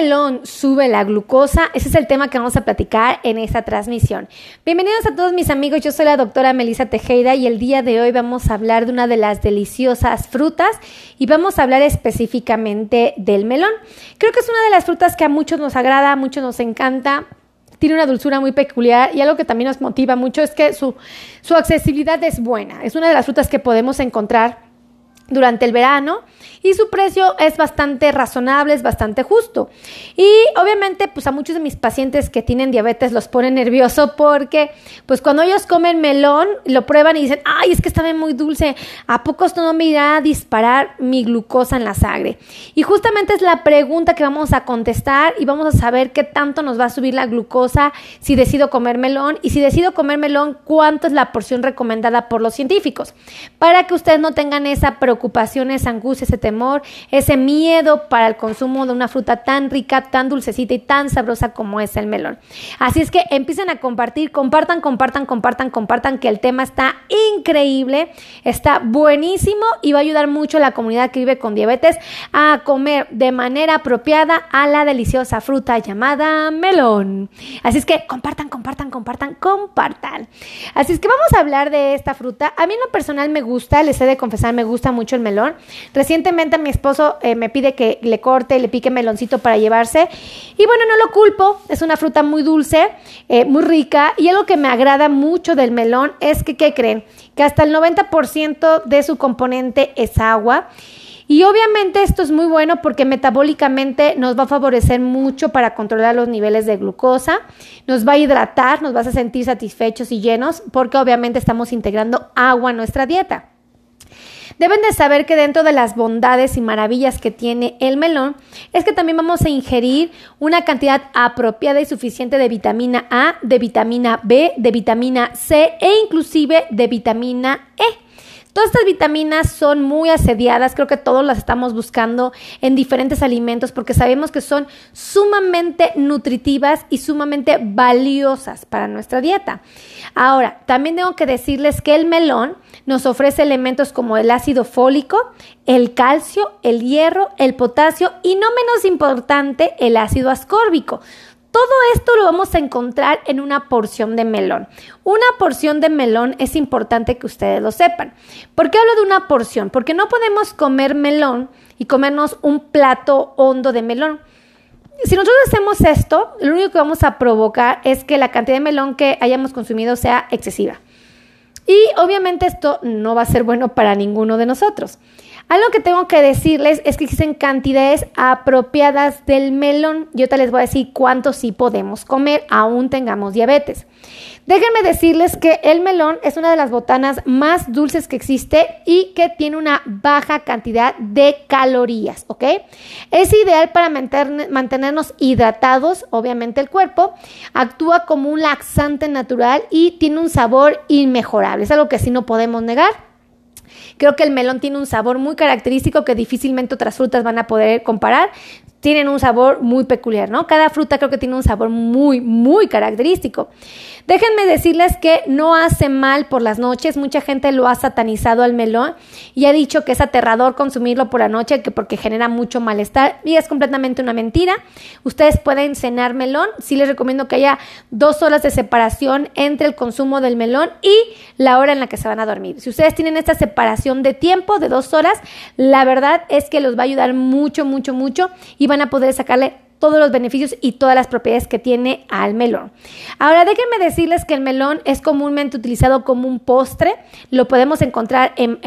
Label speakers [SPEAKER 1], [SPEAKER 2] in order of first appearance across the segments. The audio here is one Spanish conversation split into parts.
[SPEAKER 1] melón sube la glucosa? Ese es el tema que vamos a platicar en esta transmisión. Bienvenidos a todos mis amigos, yo soy la doctora Melissa Tejeda y el día de hoy vamos a hablar de una de las deliciosas frutas y vamos a hablar específicamente del melón. Creo que es una de las frutas que a muchos nos agrada, a muchos nos encanta, tiene una dulzura muy peculiar y algo que también nos motiva mucho es que su, su accesibilidad es buena. Es una de las frutas que podemos encontrar durante el verano y su precio es bastante razonable, es bastante justo. Y obviamente pues a muchos de mis pacientes que tienen diabetes los pone nervioso porque pues cuando ellos comen melón lo prueban y dicen, ay, es que está muy dulce, ¿a poco esto no me irá a disparar mi glucosa en la sangre? Y justamente es la pregunta que vamos a contestar y vamos a saber qué tanto nos va a subir la glucosa si decido comer melón y si decido comer melón, cuánto es la porción recomendada por los científicos, para que ustedes no tengan esa preocupación preocupación, esa angustia, ese temor, ese miedo para el consumo de una fruta tan rica, tan dulcecita y tan sabrosa como es el melón. Así es que empiecen a compartir, compartan, compartan, compartan, compartan, que el tema está increíble, está buenísimo y va a ayudar mucho a la comunidad que vive con diabetes a comer de manera apropiada a la deliciosa fruta llamada melón. Así es que compartan, compartan, compartan, compartan. Así es que vamos a hablar de esta fruta. A mí en lo personal me gusta, les he de confesar, me gusta mucho el melón. Recientemente mi esposo eh, me pide que le corte, le pique meloncito para llevarse. Y bueno, no lo culpo, es una fruta muy dulce, eh, muy rica. Y algo que me agrada mucho del melón es que, ¿qué creen? Que hasta el 90% de su componente es agua. Y obviamente esto es muy bueno porque metabólicamente nos va a favorecer mucho para controlar los niveles de glucosa, nos va a hidratar, nos va a sentir satisfechos y llenos porque obviamente estamos integrando agua en nuestra dieta. Deben de saber que dentro de las bondades y maravillas que tiene el melón es que también vamos a ingerir una cantidad apropiada y suficiente de vitamina A, de vitamina B, de vitamina C e inclusive de vitamina E. Todas estas vitaminas son muy asediadas, creo que todos las estamos buscando en diferentes alimentos porque sabemos que son sumamente nutritivas y sumamente valiosas para nuestra dieta. Ahora, también tengo que decirles que el melón nos ofrece elementos como el ácido fólico, el calcio, el hierro, el potasio y no menos importante, el ácido ascórbico. Todo esto lo vamos a encontrar en una porción de melón. Una porción de melón es importante que ustedes lo sepan. ¿Por qué hablo de una porción? Porque no podemos comer melón y comernos un plato hondo de melón. Si nosotros hacemos esto, lo único que vamos a provocar es que la cantidad de melón que hayamos consumido sea excesiva. Y obviamente esto no va a ser bueno para ninguno de nosotros. Algo que tengo que decirles es que existen cantidades apropiadas del melón. Yo te les voy a decir cuánto sí podemos comer, aún tengamos diabetes. Déjenme decirles que el melón es una de las botanas más dulces que existe y que tiene una baja cantidad de calorías, ¿ok? Es ideal para mantenernos hidratados, obviamente el cuerpo. Actúa como un laxante natural y tiene un sabor inmejorable. Es algo que sí no podemos negar. Creo que el melón tiene un sabor muy característico que difícilmente otras frutas van a poder comparar tienen un sabor muy peculiar, ¿no? Cada fruta creo que tiene un sabor muy, muy característico. Déjenme decirles que no hace mal por las noches. Mucha gente lo ha satanizado al melón y ha dicho que es aterrador consumirlo por la noche que porque genera mucho malestar y es completamente una mentira. Ustedes pueden cenar melón. Sí les recomiendo que haya dos horas de separación entre el consumo del melón y la hora en la que se van a dormir. Si ustedes tienen esta separación de tiempo de dos horas, la verdad es que los va a ayudar mucho, mucho, mucho y van a poder sacarle todos los beneficios y todas las propiedades que tiene al melón. Ahora déjenme decirles que el melón es comúnmente utilizado como un postre, lo podemos encontrar en,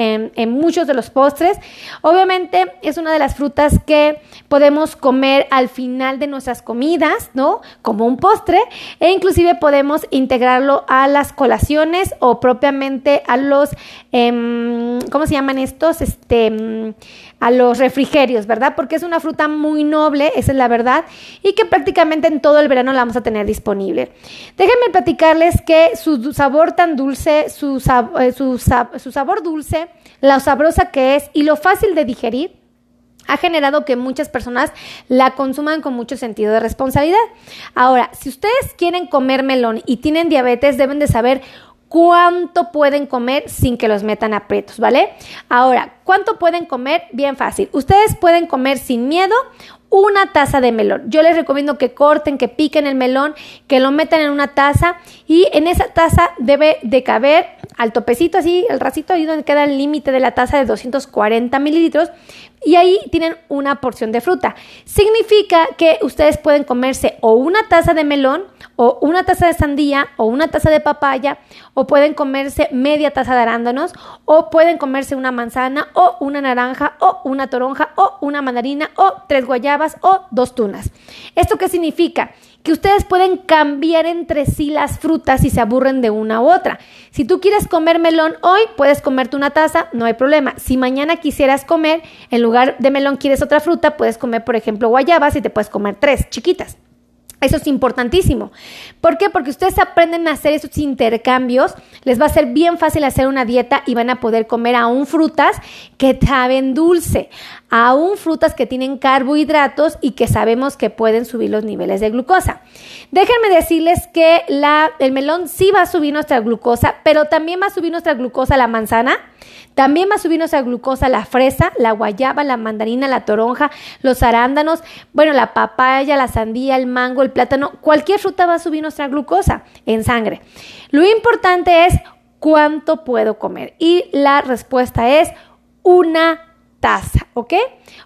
[SPEAKER 1] muchos de los postres. Obviamente es una de las frutas que podemos comer al final de nuestras comidas, ¿no? Como un postre e inclusive podemos integrarlo a las colaciones o propiamente a los, em, ¿cómo se llaman estos? Este, a los refrigerios, ¿verdad? Porque es una fruta muy noble, esa es la verdad, y que prácticamente en todo el verano la vamos a tener disponible. Déjenme platicarles que su sabor tan dulce, su, eh, su, su sabor dulce, la sabrosa que es y lo fácil de digerir, ha generado que muchas personas la consuman con mucho sentido de responsabilidad. Ahora, si ustedes quieren comer melón y tienen diabetes, deben de saber cuánto pueden comer sin que los metan aprietos, ¿vale? Ahora, ¿cuánto pueden comer? Bien fácil. Ustedes pueden comer sin miedo una taza de melón. Yo les recomiendo que corten, que piquen el melón, que lo metan en una taza y en esa taza debe de caber al topecito así, el racito ahí donde queda el límite de la taza de 240 mililitros y ahí tienen una porción de fruta. Significa que ustedes pueden comerse o una taza de melón o una taza de sandía o una taza de papaya o pueden comerse media taza de arándanos o pueden comerse una manzana o una naranja o una toronja o una mandarina o tres guayabas o dos tunas. ¿Esto qué significa? Que ustedes pueden cambiar entre sí las frutas si se aburren de una u otra. Si tú quieres comer melón hoy, puedes comerte una taza, no hay problema. Si mañana quisieras comer, en lugar de melón quieres otra fruta, puedes comer, por ejemplo, guayabas y te puedes comer tres chiquitas. Eso es importantísimo. ¿Por qué? Porque ustedes aprenden a hacer esos intercambios, les va a ser bien fácil hacer una dieta y van a poder comer aún frutas que saben dulce, aún frutas que tienen carbohidratos y que sabemos que pueden subir los niveles de glucosa. Déjenme decirles que el melón sí va a subir nuestra glucosa, pero también va a subir nuestra glucosa la manzana, también va a subir nuestra glucosa la fresa, la guayaba, la mandarina, la toronja, los arándanos, bueno, la papaya, la sandía, el mango, el plátano, cualquier fruta va a subir nuestra glucosa en sangre. Lo importante es cuánto puedo comer y la respuesta es una taza, ¿ok?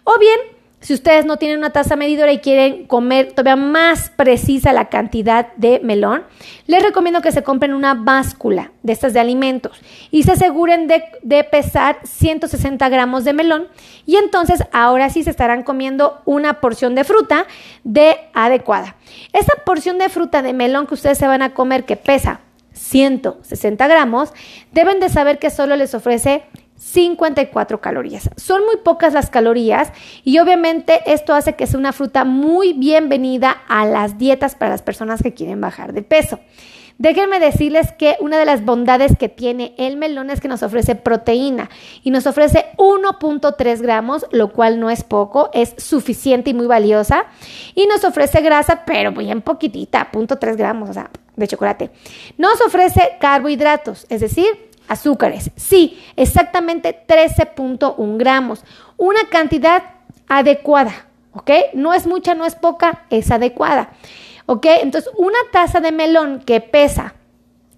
[SPEAKER 1] O bien, si ustedes no tienen una taza medidora y quieren comer todavía más precisa la cantidad de melón, les recomiendo que se compren una báscula de estas de alimentos y se aseguren de, pesar 160 gramos de melón y entonces ahora sí se estarán comiendo una porción de fruta de adecuada. Esa porción de fruta de melón que ustedes se van a comer que pesa 160 gramos, deben de saber que solo les ofrece 54 calorías. Son muy pocas las calorías y obviamente esto hace que sea una fruta muy bienvenida a las dietas para las personas que quieren bajar de peso. Déjenme decirles que una de las bondades que tiene el melón es que nos ofrece proteína y nos ofrece 1.3 gramos, lo cual no es poco, es suficiente y muy valiosa. Y nos ofrece grasa, pero bien poquitita, 0.3 gramos, o sea, de chocolate. Nos ofrece carbohidratos, es decir, azúcares. Sí, exactamente 13.1 gramos. Una cantidad adecuada, ¿ok? No es mucha, no es poca, es adecuada. ¿Ok? Entonces, una taza de melón que pesa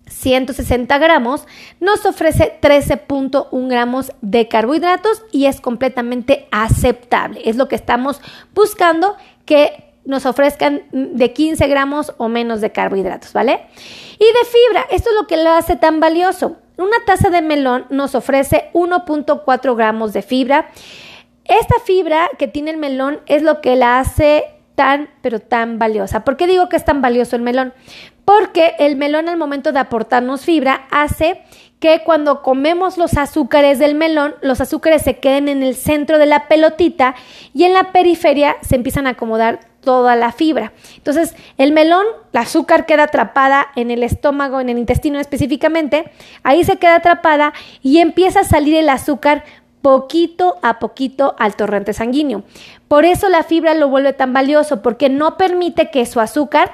[SPEAKER 1] 160 gramos nos ofrece 13.1 gramos de carbohidratos y es completamente aceptable. Es lo que estamos buscando que nos ofrezcan de 15 gramos o menos de carbohidratos, ¿vale? Y de fibra, esto es lo que lo hace tan valioso. Una taza de melón nos ofrece 1.4 gramos de fibra. Esta fibra que tiene el melón es lo que la hace tan, pero tan valiosa. ¿Por qué digo que es tan valioso el melón? Porque el melón al momento de aportarnos fibra hace que cuando comemos los azúcares del melón, los azúcares se queden en el centro de la pelotita y en la periferia se empiezan a acomodar toda la fibra. Entonces, el melón, el azúcar queda atrapada en el estómago, en el intestino específicamente, ahí se queda atrapada y empieza a salir el azúcar poquito a poquito al torrente sanguíneo. Por eso la fibra lo vuelve tan valioso, porque no permite que su azúcar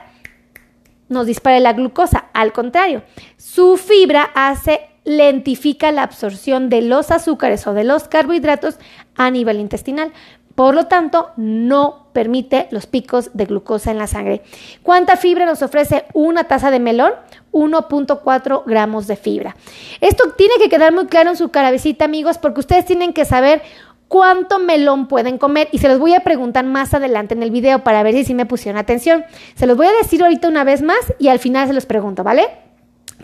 [SPEAKER 1] nos dispare la glucosa. Al contrario, su fibra hace lentifica la absorción de los azúcares o de los carbohidratos a nivel intestinal. Por lo tanto, no permite los picos de glucosa en la sangre. ¿Cuánta fibra nos ofrece una taza de melón? 1.4 gramos de fibra. Esto tiene que quedar muy claro en su carabecita, amigos, porque ustedes tienen que saber cuánto melón pueden comer y se los voy a preguntar más adelante en el video para ver si sí me pusieron atención. Se los voy a decir ahorita una vez más y al final se los pregunto, ¿vale?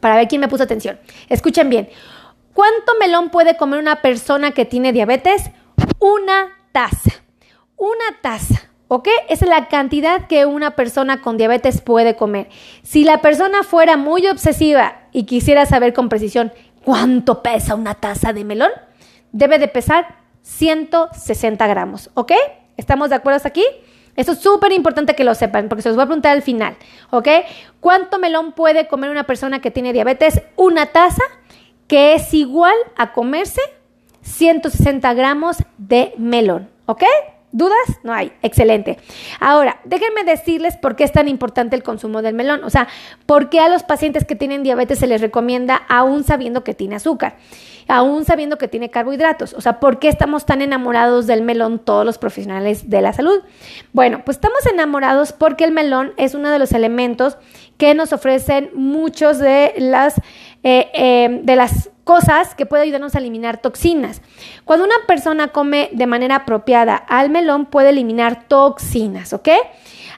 [SPEAKER 1] Para ver quién me puso atención. Escuchen bien. ¿Cuánto melón puede comer una persona que tiene diabetes? Una taza. Una taza. ¿Ok? Es la cantidad que una persona con diabetes puede comer. Si la persona fuera muy obsesiva y quisiera saber con precisión cuánto pesa una taza de melón, debe de pesar 160 gramos. ¿Ok? ¿Estamos de acuerdo hasta aquí? Esto es súper importante que lo sepan porque se los voy a preguntar al final. ¿Ok? ¿Cuánto melón puede comer una persona que tiene diabetes? Una taza que es igual a comerse 160 gramos de melón. ¿Ok? ¿Dudas? No hay. Excelente. Ahora, déjenme decirles por qué es tan importante el consumo del melón. O sea, por qué a los pacientes que tienen diabetes se les recomienda aún sabiendo que tiene azúcar. aún sabiendo que tiene carbohidratos. O sea, ¿por qué estamos tan enamorados del melón todos los profesionales de la salud? Bueno, pues estamos enamorados porque el melón es uno de los elementos que nos ofrecen muchos de las, eh, eh, de las cosas que puede ayudarnos a eliminar toxinas. Cuando una persona come de manera apropiada al melón, puede eliminar toxinas, ¿ok?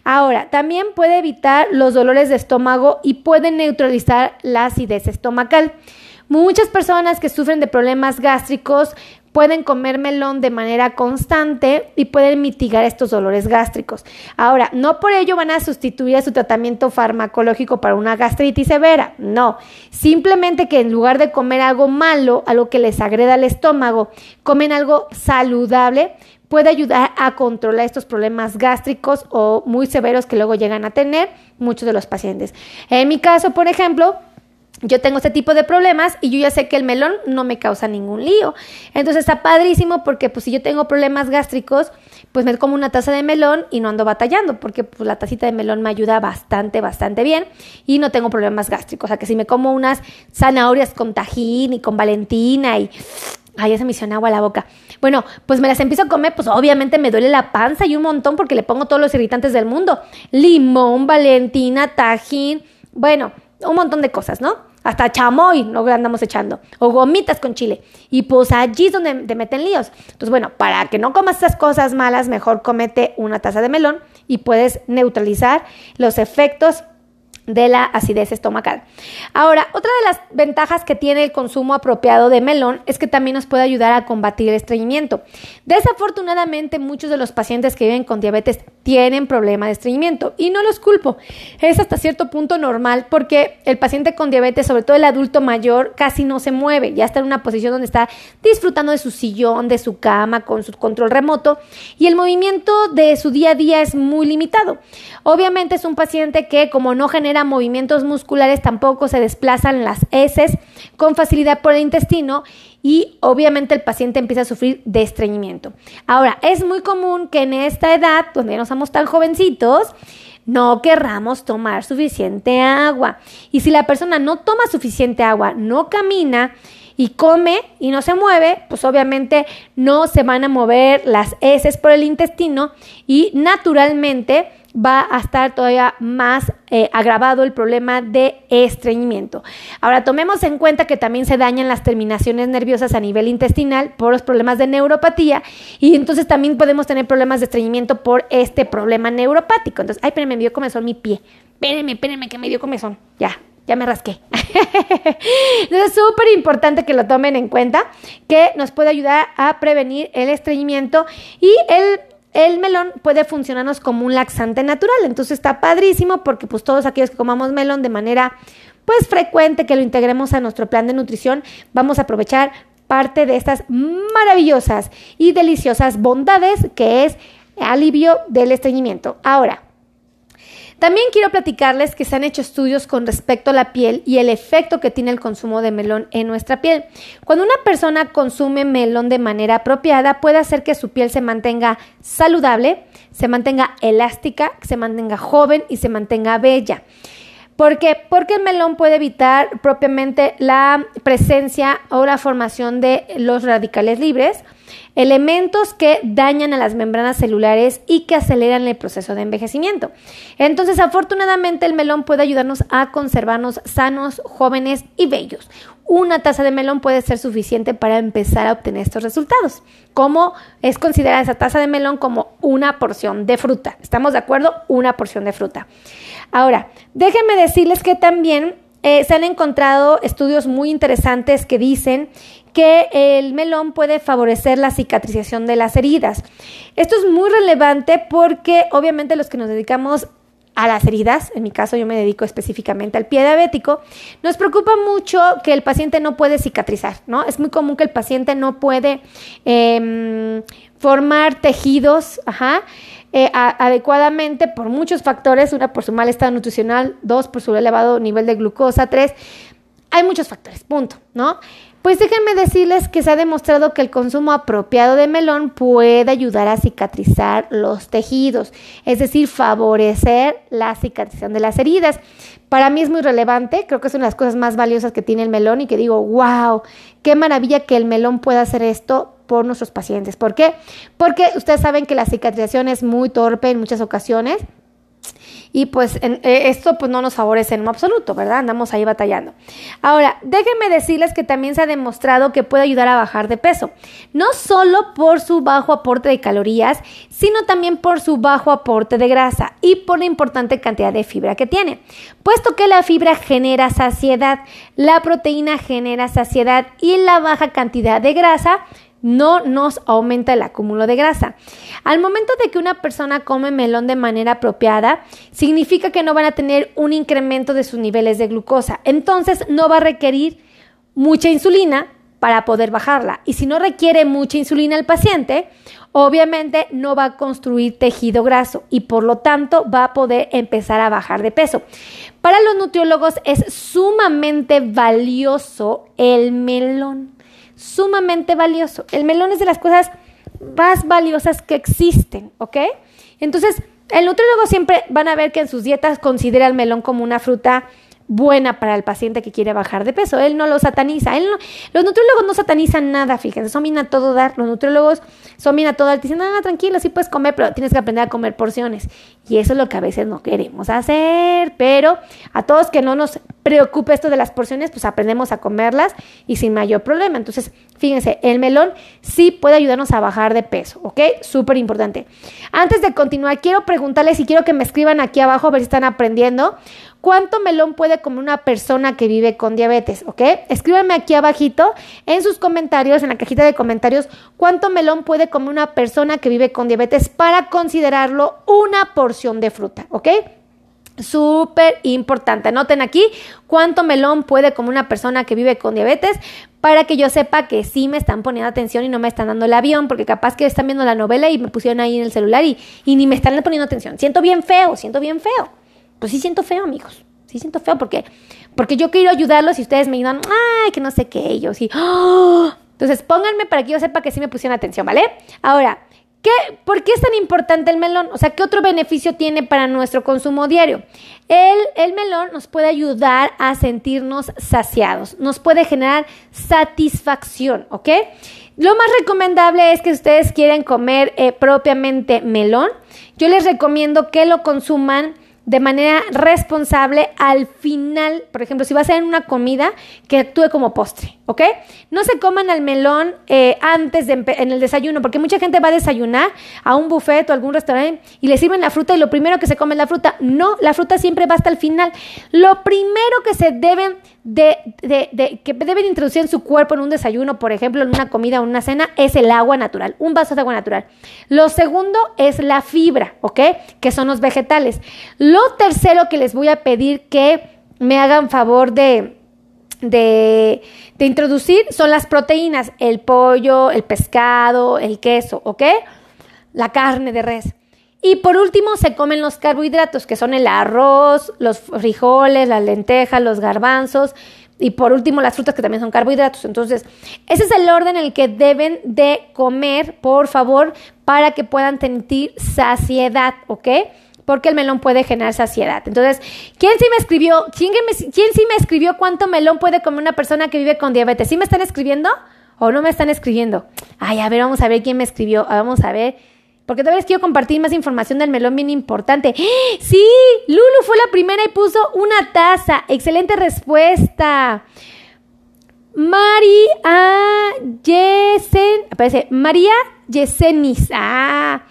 [SPEAKER 1] Ahora, también puede evitar los dolores de estómago y puede neutralizar la acidez estomacal. Muchas personas que sufren de problemas gástricos pueden comer melón de manera constante y pueden mitigar estos dolores gástricos. Ahora, no por ello van a sustituir a su tratamiento farmacológico para una gastritis severa, no. Simplemente que en lugar de comer algo malo, algo que les agreda al estómago, comen algo saludable, puede ayudar a controlar estos problemas gástricos o muy severos que luego llegan a tener muchos de los pacientes. En mi caso, por ejemplo, yo tengo este tipo de problemas y yo ya sé que el melón no me causa ningún lío. Entonces está padrísimo porque pues si yo tengo problemas gástricos, pues me como una taza de melón y no ando batallando porque pues la tacita de melón me ayuda bastante, bastante bien y no tengo problemas gástricos. O sea que si me como unas zanahorias con tajín y con valentina y... Ay, ya se me hizo agua a la boca. Bueno, pues me las empiezo a comer, pues obviamente me duele la panza y un montón porque le pongo todos los irritantes del mundo. Limón, valentina, tajín, bueno, un montón de cosas, ¿no? hasta chamoy no andamos echando, o gomitas con chile. Y pues allí es donde te meten líos. Entonces, bueno, para que no comas estas cosas malas, mejor comete una taza de melón y puedes neutralizar los efectos de la acidez estomacal. Ahora, otra de las ventajas que tiene el consumo apropiado de melón es que también nos puede ayudar a combatir el estreñimiento. Desafortunadamente, muchos de los pacientes que viven con diabetes tienen problema de estreñimiento y no los culpo. Es hasta cierto punto normal porque el paciente con diabetes, sobre todo el adulto mayor, casi no se mueve, ya está en una posición donde está disfrutando de su sillón, de su cama, con su control remoto y el movimiento de su día a día es muy limitado. Obviamente es un paciente que como no genera movimientos musculares, tampoco se desplazan las heces con facilidad por el intestino y obviamente el paciente empieza a sufrir de estreñimiento. Ahora, es muy común que en esta edad, donde no somos tan jovencitos, no querramos tomar suficiente agua. Y si la persona no toma suficiente agua, no camina, y come y no se mueve, pues obviamente no se van a mover las heces por el intestino y naturalmente va a estar todavía más eh, agravado el problema de estreñimiento. Ahora, tomemos en cuenta que también se dañan las terminaciones nerviosas a nivel intestinal por los problemas de neuropatía y entonces también podemos tener problemas de estreñimiento por este problema neuropático. Entonces, ay, espérenme, me dio comezón mi pie. Espérenme, espérenme, que me dio comezón. Ya, ya me rasqué. Entonces es súper importante que lo tomen en cuenta, que nos puede ayudar a prevenir el estreñimiento y el el melón puede funcionarnos como un laxante natural. Entonces está padrísimo porque pues todos aquellos que comamos melón de manera pues frecuente, que lo integremos a nuestro plan de nutrición, vamos a aprovechar parte de estas maravillosas y deliciosas bondades que es alivio del estreñimiento. Ahora, también quiero platicarles que se han hecho estudios con respecto a la piel y el efecto que tiene el consumo de melón en nuestra piel. Cuando una persona consume melón de manera apropiada, puede hacer que su piel se mantenga saludable, se mantenga elástica, se mantenga joven y se mantenga bella. ¿Por qué? Porque el melón puede evitar propiamente la presencia o la formación de los radicales libres, elementos que dañan a las membranas celulares y que aceleran el proceso de envejecimiento. Entonces, afortunadamente, el melón puede ayudarnos a conservarnos sanos, jóvenes y bellos. Una taza de melón puede ser suficiente para empezar a obtener estos resultados. ¿Cómo es considerada esa taza de melón como una porción de fruta? ¿Estamos de acuerdo? Una porción de fruta. Ahora, déjenme decirles que también eh, se han encontrado estudios muy interesantes que dicen que el melón puede favorecer la cicatrización de las heridas. Esto es muy relevante porque obviamente los que nos dedicamos a las heridas, en mi caso yo me dedico específicamente al pie diabético, nos preocupa mucho que el paciente no puede cicatrizar, ¿no? Es muy común que el paciente no puede em, formar tejidos, eh, adecuadamente por muchos factores, una por su mal estado nutricional, dos por su elevado nivel de glucosa, tres, hay muchos factores, punto, ¿no? Pues déjenme decirles que se ha demostrado que el consumo apropiado de melón puede ayudar a cicatrizar los tejidos, es decir, favorecer la cicatrización de las heridas. Para mí es muy relevante, creo que es una de las cosas más valiosas que tiene el melón y que digo, wow, qué maravilla que el melón pueda hacer esto por nuestros pacientes. ¿Por qué? Porque ustedes saben que la cicatrización es muy torpe en muchas ocasiones y pues en, eh, esto pues no nos favorece en lo absoluto, ¿verdad? Andamos ahí batallando. Ahora, déjenme decirles que también se ha demostrado que puede ayudar a bajar de peso, no solo por su bajo aporte de calorías, sino también por su bajo aporte de grasa y por la importante cantidad de fibra que tiene. Puesto que la fibra genera saciedad, la proteína genera saciedad y la baja cantidad de grasa no nos aumenta el acúmulo de grasa. Al momento de que una persona come melón de manera apropiada, significa que no van a tener un incremento de sus niveles de glucosa. Entonces no va a requerir mucha insulina para poder bajarla. Y si no requiere mucha insulina el paciente, obviamente no va a construir tejido graso y por lo tanto va a poder empezar a bajar de peso. Para los nutriólogos es sumamente valioso el melón sumamente valioso. El melón es de las cosas más valiosas que existen, ¿ok? Entonces, el nutriólogo siempre van a ver que en sus dietas considera el melón como una fruta buena para el paciente que quiere bajar de peso. Él no lo sataniza. Él los nutriólogos no satanizan nada, fíjense, son bien a todo dar. Los nutriólogos son bien a todo dar. Dicen, ah, tranquilo, sí puedes comer, pero tienes que aprender a comer porciones. Y eso es lo que a veces no queremos hacer. Pero a todos que no nos preocupe esto de las porciones, pues aprendemos a comerlas y sin mayor problema. Entonces, fíjense, el melón sí puede ayudarnos a bajar de peso, ¿ok? Súper importante. Antes de continuar, quiero preguntarles y quiero que me escriban aquí abajo a ver si están aprendiendo. ¿Cuánto melón puede comer una persona que vive con diabetes? ¿Ok? Escríbanme aquí abajito en sus comentarios, en la cajita de comentarios, cuánto melón puede comer una persona que vive con diabetes para considerarlo una porción de fruta. ¿Ok? Súper importante. Anoten aquí cuánto melón puede comer una persona que vive con diabetes para que yo sepa que sí me están poniendo atención y no me están dando el avión, porque capaz que están viendo la novela y me pusieron ahí en el celular y, y ni me están poniendo atención. Siento bien feo, siento bien feo pues sí siento feo, amigos. Sí siento feo porque, porque yo quiero ayudarlos y ustedes me ayudan, ay, que no sé qué, ellos y ¡ah! Entonces, pónganme para que yo sepa que sí me pusieron atención, ¿vale? Ahora, ¿qué, ¿por qué es tan importante el melón? O sea, ¿qué otro beneficio tiene para nuestro consumo diario? El, el melón nos puede ayudar a sentirnos saciados, nos puede generar satisfacción, ¿ok? Lo más recomendable es que ustedes quieren comer eh, propiamente melón. Yo les recomiendo que lo consuman de manera responsable al final, por ejemplo, si va a en una comida, que actúe como postre, ¿ok? No se coman el melón eh, antes en el desayuno, porque mucha gente va a desayunar a un buffet o algún restaurante y le sirven la fruta y lo primero que se come es la fruta. No, la fruta siempre va hasta el final. Lo primero que se deben de, de, de, que deben introducir en su cuerpo en un desayuno, por ejemplo, en una comida o una cena, es el agua natural, un vaso de agua natural. Lo segundo es la fibra, ¿ok? Que son los vegetales. Lo tercero que les voy a pedir que me hagan favor de, de, introducir son las proteínas, el pollo, el pescado, el queso, ¿ok? La carne de res. Y por último se comen los carbohidratos, que son el arroz, los frijoles, las lentejas, los garbanzos y por último las frutas que también son carbohidratos. Entonces, ese es el orden en el que deben de comer, por favor, para que puedan sentir saciedad, ¿ok? Porque el melón puede generar saciedad. Entonces, ¿quién sí me escribió? ¿Quién, ¿Quién sí me escribió cuánto melón puede comer una persona que vive con diabetes? ¿Sí me están escribiendo o no me están escribiendo? Ay, a ver, vamos a ver quién me escribió. Vamos a ver. Porque todavía les quiero compartir más información del melón bien importante. Sí, Lulu fue la primera y puso una taza. Excelente respuesta. María Yesen, aparece María Yesenis. Ah,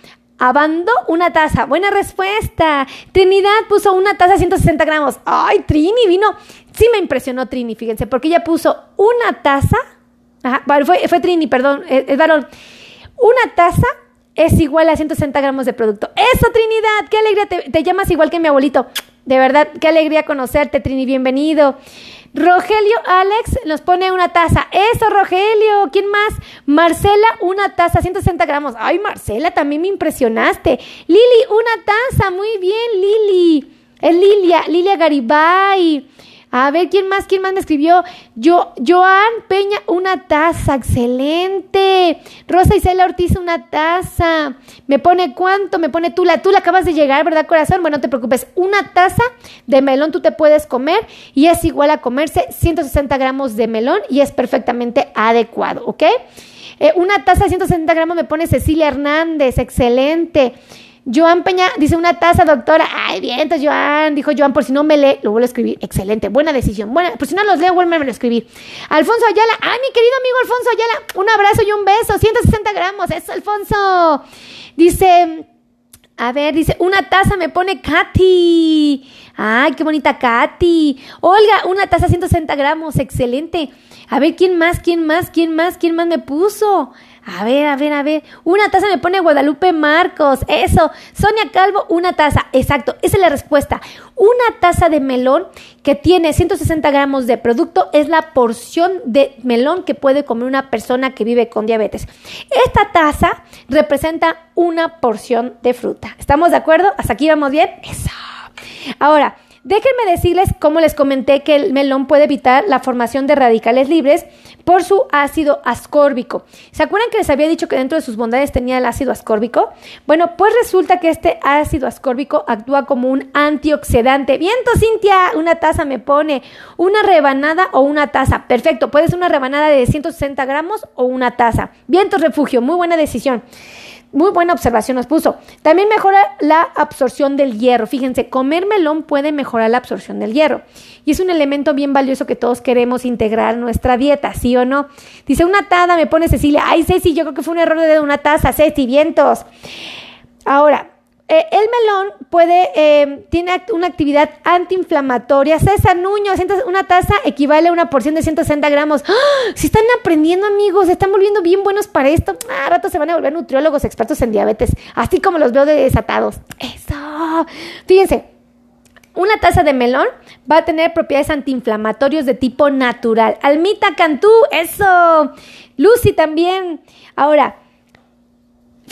[SPEAKER 1] Abando una taza. Buena respuesta. Trinidad puso una taza 160 gramos. Ay, Trini vino. Sí me impresionó Trini, fíjense, porque ella puso una taza. Ajá, fue, Trini, perdón, es, es varón. Una taza es igual a 160 gramos de producto. ¡Eso, Trinidad! ¡Qué alegría! Te, llamas igual que mi abuelito. De verdad, qué alegría conocerte, Trini. Bienvenido. Rogelio Alex nos pone una taza. Eso, Rogelio. ¿Quién más? Marcela, una taza, 160 gramos. Ay, Marcela, también me impresionaste. Lili, una taza. Muy bien, Lili. Es Lilia, Lilia Garibay. A ver, ¿quién más? ¿Quién más me escribió? Yo, Joan Peña, una taza, excelente. Rosa Isela Ortiz, una taza. Me pone cuánto, me pone tú, la, tú la acabas de llegar, ¿verdad, corazón? Bueno, no te preocupes. Una taza de melón tú te puedes comer y es igual a comerse 160 gramos de melón y es perfectamente adecuado, ¿ok? Eh, una taza de 160 gramos me pone Cecilia Hernández, excelente. Joan Peña dice una taza, doctora. Ay, bien, entonces Joan, dijo Joan, por si no me lee, lo vuelvo a escribir. Excelente, buena decisión. Buena, por si no los leo, vuelvo a escribir. Alfonso Ayala, ay, mi querido amigo Alfonso Ayala, un abrazo y un beso, 160 gramos, eso, Alfonso. Dice, a ver, dice, una taza me pone Katy. Ay, qué bonita Katy. Olga, una taza 160 gramos, excelente. A ver, ¿quién más? ¿Quién más? ¿Quién más? ¿Quién más me puso? A ver, a ver, a ver. Una taza me pone Guadalupe Marcos. Eso. Sonia Calvo, una taza. Exacto. Esa es la respuesta. Una taza de melón que tiene 160 gramos de producto es la porción de melón que puede comer una persona que vive con diabetes. Esta taza representa una porción de fruta. ¿Estamos de acuerdo? ¿Hasta aquí vamos bien? Eso. Ahora, Déjenme decirles, como les comenté, que el melón puede evitar la formación de radicales libres por su ácido ascórbico. ¿Se acuerdan que les había dicho que dentro de sus bondades tenía el ácido ascórbico? Bueno, pues resulta que este ácido ascórbico actúa como un antioxidante. Viento, Cintia, una taza me pone una rebanada o una taza. Perfecto, puede ser una rebanada de 160 gramos o una taza. Viento, refugio, muy buena decisión. Muy buena observación nos puso. También mejora la absorción del hierro. Fíjense, comer melón puede mejorar la absorción del hierro. Y es un elemento bien valioso que todos queremos integrar en nuestra dieta, ¿sí o no? Dice, una taza, me pone Cecilia. Ay, Ceci, yo creo que fue un error de una taza, Ceci, vientos. Ahora, eh, el melón puede, eh, tiene una actividad antiinflamatoria. César Nuño, una taza equivale a una porción de 160 gramos. ¡Ah! Si están aprendiendo, amigos, se están volviendo bien buenos para esto. A rato se van a volver nutriólogos expertos en diabetes, así como los veo desatados. Eso. Fíjense, una taza de melón va a tener propiedades antiinflamatorios de tipo natural. Almita Cantú, eso. Lucy también. Ahora,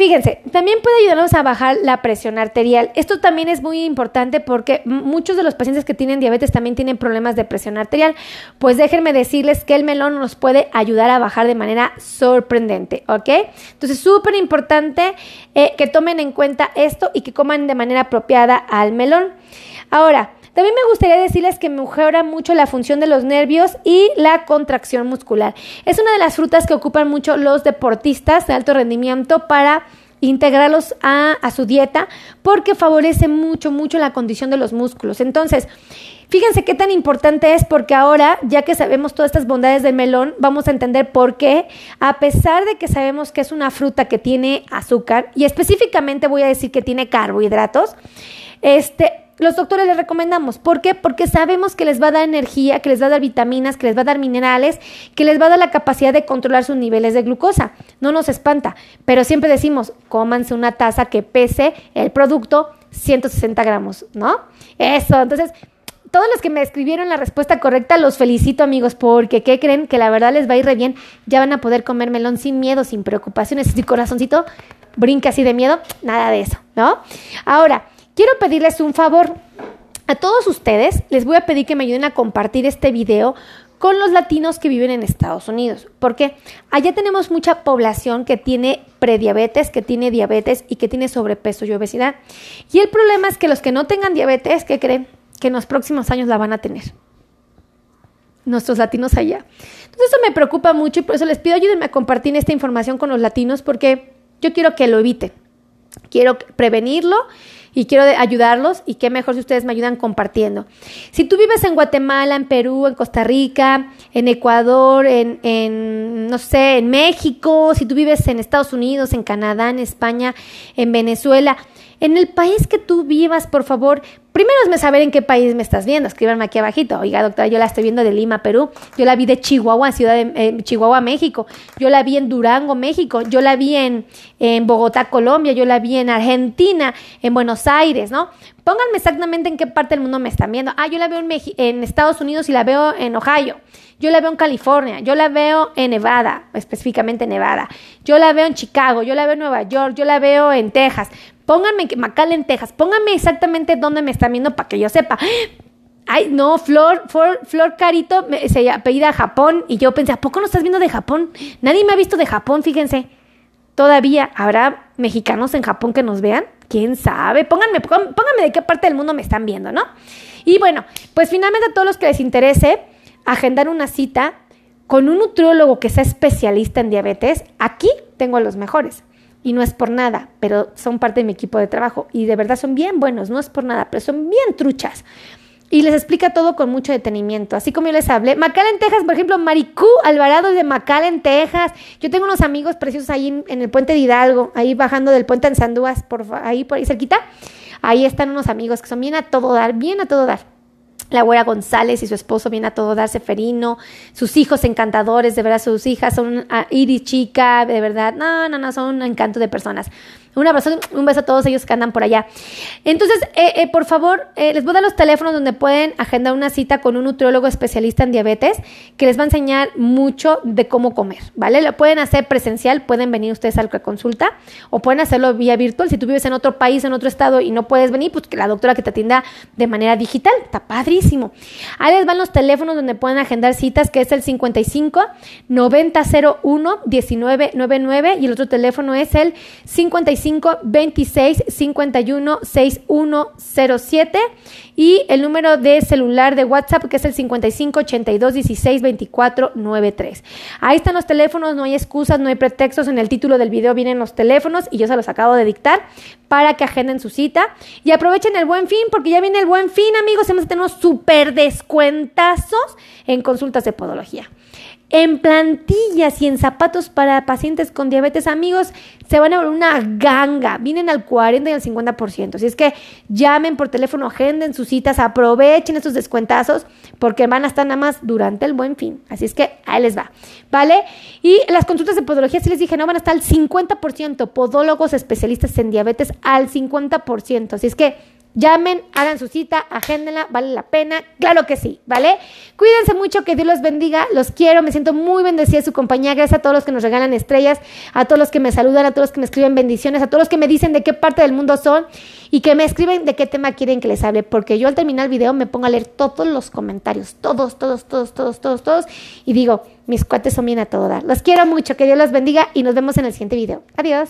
[SPEAKER 1] Fíjense, también puede ayudarnos a bajar la presión arterial. Esto también es muy importante porque muchos de los pacientes que tienen diabetes también tienen problemas de presión arterial. Pues déjenme decirles que el melón nos puede ayudar a bajar de manera sorprendente, ¿ok? Entonces, súper importante eh, que tomen en cuenta esto y que coman de manera apropiada al melón. Ahora, también me gustaría decirles que mejora mucho la función de los nervios y la contracción muscular. Es una de las frutas que ocupan mucho los deportistas de alto rendimiento para integrarlos a, su dieta porque favorece mucho, mucho la condición de los músculos. Entonces, Fíjense qué tan importante es porque ahora, ya que sabemos todas estas bondades del melón, vamos a entender por qué, a pesar de que sabemos que es una fruta que tiene azúcar, y específicamente voy a decir que tiene carbohidratos, este, los doctores les recomendamos. ¿Por qué? Porque sabemos que les va a dar energía, que les va a dar vitaminas, que les va a dar minerales, que les va a dar la capacidad de controlar sus niveles de glucosa. No nos espanta, pero siempre decimos, cómanse una taza que pese el producto 160 gramos, ¿no? Eso, entonces... Todos los que me escribieron la respuesta correcta, los felicito amigos, porque ¿qué creen? Que la verdad les va a ir bien. Ya van a poder comer melón sin miedo, sin preocupaciones. Si corazoncito brinca así de miedo, nada de eso, ¿no? Ahora, quiero pedirles un favor. A todos ustedes les voy a pedir que me ayuden a compartir este video con los latinos que viven en Estados Unidos, porque allá tenemos mucha población que tiene prediabetes, que tiene diabetes y que tiene sobrepeso y obesidad. Y el problema es que los que no tengan diabetes, ¿qué creen? Que en los próximos años la van a tener. Nuestros latinos allá. Entonces eso me preocupa mucho y por eso les pido ayúdenme a compartir esta información con los latinos porque yo quiero que lo eviten. Quiero prevenirlo y quiero ayudarlos y qué mejor si ustedes me ayudan compartiendo. Si tú vives en Guatemala, en Perú, en Costa Rica, en Ecuador, en, en, no sé, en México, si tú vives en Estados Unidos, en Canadá, en España, en Venezuela, en el país que tú vivas, por favor, primero es saber en qué país me estás viendo. Escríbanme aquí abajito. Oiga, doctora, yo la estoy viendo de Lima, Perú. Yo la vi de Chihuahua, Ciudad de eh, Chihuahua, México. Yo la vi en Durango, México. Yo la vi en, Bogotá, Colombia. Yo la vi en Argentina, en Buenos Aires, ¿no? Pónganme exactamente en qué parte del mundo me están viendo. Ah, yo la veo en, en Estados Unidos y la veo en Ohio. Yo la veo en California, yo la veo en Nevada, específicamente Nevada. Yo la veo en Chicago, yo la veo en Nueva York, yo la veo en Texas. Pónganme Macal en Texas, pónganme exactamente dónde me están viendo para que yo sepa. Ay, no, Flor, Flor, Flor Carito se apellida Japón y yo pensé, ¿a poco no estás viendo de Japón? Nadie me ha visto de Japón, fíjense. Todavía habrá mexicanos en Japón que nos vean. ¿Quién sabe? Pónganme, pónganme de qué parte del mundo me están viendo, ¿no? Y bueno, pues finalmente a todos los que les interese agendar una cita con un nutriólogo que sea especialista en diabetes, aquí tengo a los mejores. Y no es por nada, pero son parte de mi equipo de trabajo y de verdad son bien buenos, no es por nada, pero son bien truchas. Y les explica todo con mucho detenimiento. Así como yo les hablé. en Texas, por ejemplo, Maricú Alvarado de en Texas. Yo tengo unos amigos preciosos ahí en, el puente de Hidalgo, ahí bajando del puente en Sandúas, por ahí, por ahí cerquita. Ahí están unos amigos que son bien a todo dar, bien a todo dar. La abuela González y su esposo vienen a todo dar Seferino, sus hijos encantadores, de verdad, sus hijas son uh, Iris Chica, de verdad, no, no, no, son un encanto de personas. Un abrazo, un beso a todos ellos que andan por allá. Entonces, eh, eh, por favor, eh, les voy a dar los teléfonos donde pueden agendar una cita con un nutriólogo especialista en diabetes que les va a enseñar mucho de cómo comer, ¿vale? Lo pueden hacer presencial, pueden venir ustedes a la consulta o pueden hacerlo vía virtual. Si tú vives en otro país, en otro estado y no puedes venir, pues que la doctora que te atienda de manera digital. Está padrísimo. Ahí les van los teléfonos donde pueden agendar citas, que es el 55 9001 1999 y el otro teléfono es el 55 26 51 6107 y el número de celular de WhatsApp que es el 55 82 16 24 93. Ahí están los teléfonos, no hay excusas, no hay pretextos. En el título del video vienen los teléfonos y yo se los acabo de dictar para que agenden su cita y aprovechen el buen fin porque ya viene el buen fin, amigos. Hemos tenido súper descuentazos en consultas de podología en plantillas y en zapatos para pacientes con diabetes, amigos, se van a ver una ganga. Vienen al 40 y al 50%. Si es que llamen por teléfono, agenden sus citas, aprovechen estos descuentazos porque van a estar nada más durante el buen fin. Así es que ahí les va. ¿Vale? Y las consultas de podología, si les dije, no van a estar al 50%. Podólogos especialistas en diabetes al 50%. Así es que Llamen, hagan su cita, agéndenla, vale la pena, claro que sí, ¿vale? Cuídense mucho, que Dios los bendiga, los quiero, me siento muy bendecida de su compañía, gracias a todos los que nos regalan estrellas, a todos los que me saludan, a todos los que me escriben bendiciones, a todos los que me dicen de qué parte del mundo son y que me escriben de qué tema quieren que les hable, porque yo al terminar el video me pongo a leer todos los comentarios, todos, todos, todos, todos, todos, todos, y digo, mis cuates son bien a todo dar. Los quiero mucho, que Dios los bendiga y nos vemos en el siguiente video. Adiós.